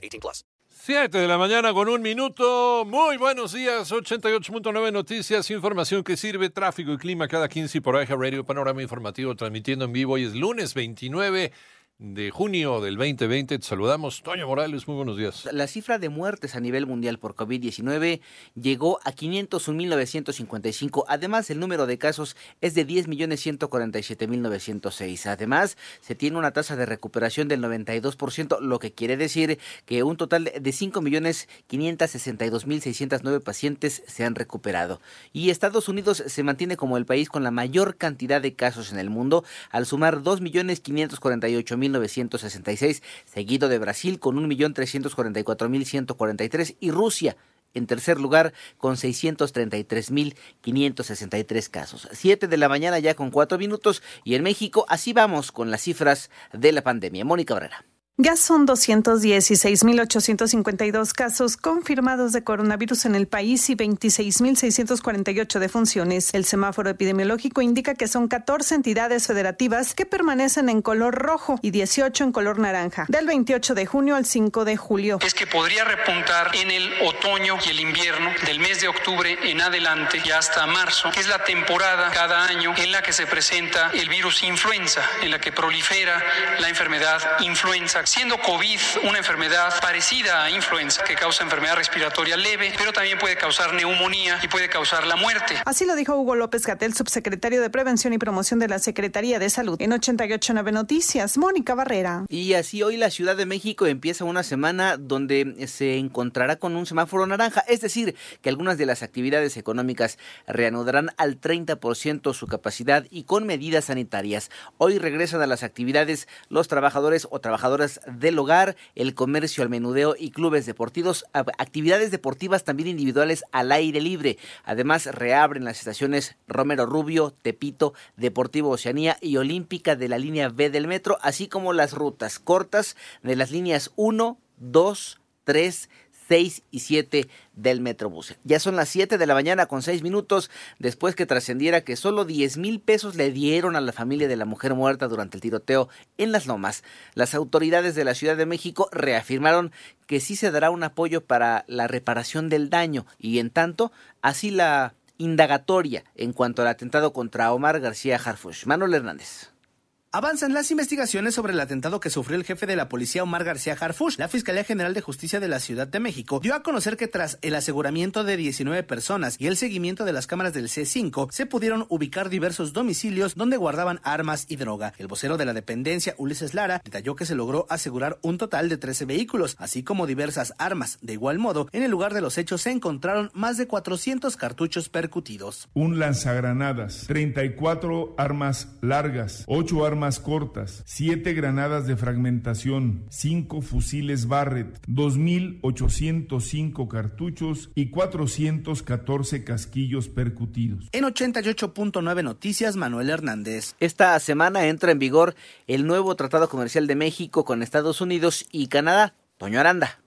18 plus. 7 de la mañana con un minuto. Muy buenos días. 88.9 Noticias. Información que sirve. Tráfico y clima cada 15 por Aja Radio. Panorama informativo transmitiendo en vivo. Hoy es lunes 29 de junio del 2020. Te saludamos. Toño Morales, muy buenos días. La cifra de muertes a nivel mundial por COVID-19 llegó a 501.955. Además, el número de casos es de 10.147.906. Además, se tiene una tasa de recuperación del 92%, lo que quiere decir que un total de 5.562.609 pacientes se han recuperado. Y Estados Unidos se mantiene como el país con la mayor cantidad de casos en el mundo, al sumar 2.548.000 1966, seguido de Brasil con 1.344.143 y Rusia en tercer lugar con 633.563 casos. Siete de la mañana ya con cuatro minutos y en México así vamos con las cifras de la pandemia. Mónica Barrera. Ya son 216.852 casos confirmados de coronavirus en el país y 26.648 defunciones. El semáforo epidemiológico indica que son 14 entidades federativas que permanecen en color rojo y 18 en color naranja, del 28 de junio al 5 de julio. Es que podría repuntar en el otoño y el invierno, del mes de octubre en adelante y hasta marzo, que es la temporada cada año en la que se presenta el virus influenza, en la que prolifera la enfermedad influenza siendo COVID una enfermedad parecida a influenza que causa enfermedad respiratoria leve, pero también puede causar neumonía y puede causar la muerte. Así lo dijo Hugo López Gatel, subsecretario de Prevención y Promoción de la Secretaría de Salud. En 889 Noticias, Mónica Barrera. Y así hoy la Ciudad de México empieza una semana donde se encontrará con un semáforo naranja, es decir, que algunas de las actividades económicas reanudarán al 30% su capacidad y con medidas sanitarias. Hoy regresan a las actividades los trabajadores o trabajadoras del hogar, el comercio al menudeo y clubes deportivos, actividades deportivas también individuales al aire libre. Además, reabren las estaciones Romero Rubio, Tepito, Deportivo Oceanía y Olímpica de la línea B del metro, así como las rutas cortas de las líneas 1, 2, 3, 6 y 7 del Metrobús. Ya son las 7 de la mañana con 6 minutos después que trascendiera que solo 10 mil pesos le dieron a la familia de la mujer muerta durante el tiroteo en Las Lomas. Las autoridades de la Ciudad de México reafirmaron que sí se dará un apoyo para la reparación del daño y en tanto así la indagatoria en cuanto al atentado contra Omar García Harfush. Manuel Hernández. Avanzan las investigaciones sobre el atentado que sufrió el jefe de la policía Omar García Harfush. La Fiscalía General de Justicia de la Ciudad de México dio a conocer que tras el aseguramiento de 19 personas y el seguimiento de las cámaras del C5, se pudieron ubicar diversos domicilios donde guardaban armas y droga. El vocero de la dependencia, Ulises Lara, detalló que se logró asegurar un total de 13 vehículos, así como diversas armas. De igual modo, en el lugar de los hechos se encontraron más de 400 cartuchos percutidos. Un lanzagranadas, 34 armas largas, 8 armas cortas, 7 granadas de fragmentación, 5 fusiles Barrett, 2.805 cartuchos y 414 casquillos percutidos. En 88.9 Noticias, Manuel Hernández. Esta semana entra en vigor el nuevo Tratado Comercial de México con Estados Unidos y Canadá. Toño Aranda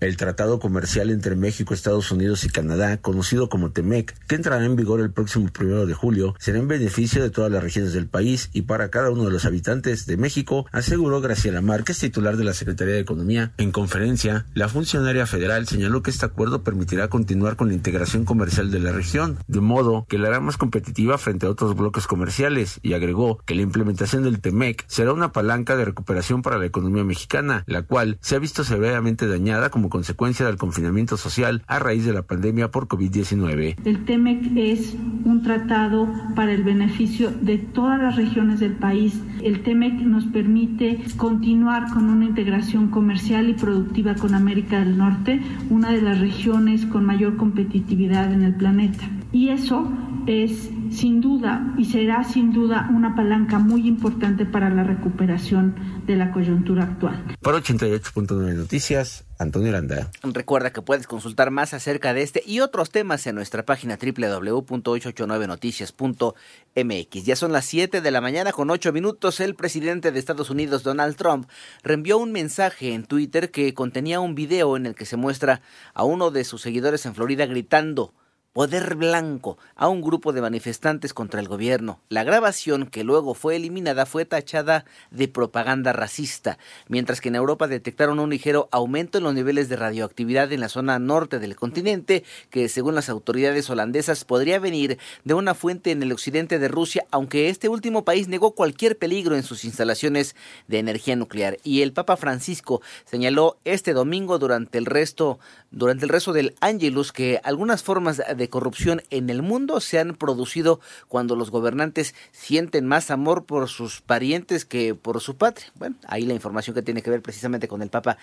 el Tratado Comercial entre México, Estados Unidos y Canadá, conocido como TEMEC, que entrará en vigor el próximo primero de julio, será en beneficio de todas las regiones del país y para cada uno de los habitantes de México, aseguró Graciela Márquez, titular de la Secretaría de Economía. En conferencia, la funcionaria federal señaló que este acuerdo permitirá continuar con la integración comercial de la región, de modo que la hará más competitiva frente a otros bloques comerciales, y agregó que la implementación del TEMEC será una palanca de recuperación para la economía mexicana, la cual se ha visto severamente dañada como consecuencia del confinamiento social a raíz de la pandemia por COVID-19. El TEMEC es un tratado para el beneficio de todas las regiones del país. El TEMEC nos permite continuar con una integración comercial y productiva con América del Norte, una de las regiones con mayor competitividad en el planeta. Y eso es sin duda y será sin duda una palanca muy importante para la recuperación de la coyuntura actual. Por 88.9 Noticias, Antonio Aranda. Recuerda que puedes consultar más acerca de este y otros temas en nuestra página www.889noticias.mx. Ya son las 7 de la mañana con 8 minutos. El presidente de Estados Unidos, Donald Trump, reenvió un mensaje en Twitter que contenía un video en el que se muestra a uno de sus seguidores en Florida gritando poder blanco a un grupo de manifestantes contra el gobierno. La grabación, que luego fue eliminada, fue tachada de propaganda racista, mientras que en Europa detectaron un ligero aumento en los niveles de radioactividad en la zona norte del continente, que según las autoridades holandesas podría venir de una fuente en el occidente de Rusia, aunque este último país negó cualquier peligro en sus instalaciones de energía nuclear. Y el Papa Francisco señaló este domingo durante el resto, durante el resto del Angelus que algunas formas de de corrupción en el mundo se han producido cuando los gobernantes sienten más amor por sus parientes que por su patria. Bueno, ahí la información que tiene que ver precisamente con el Papa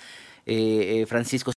eh, eh, Francisco.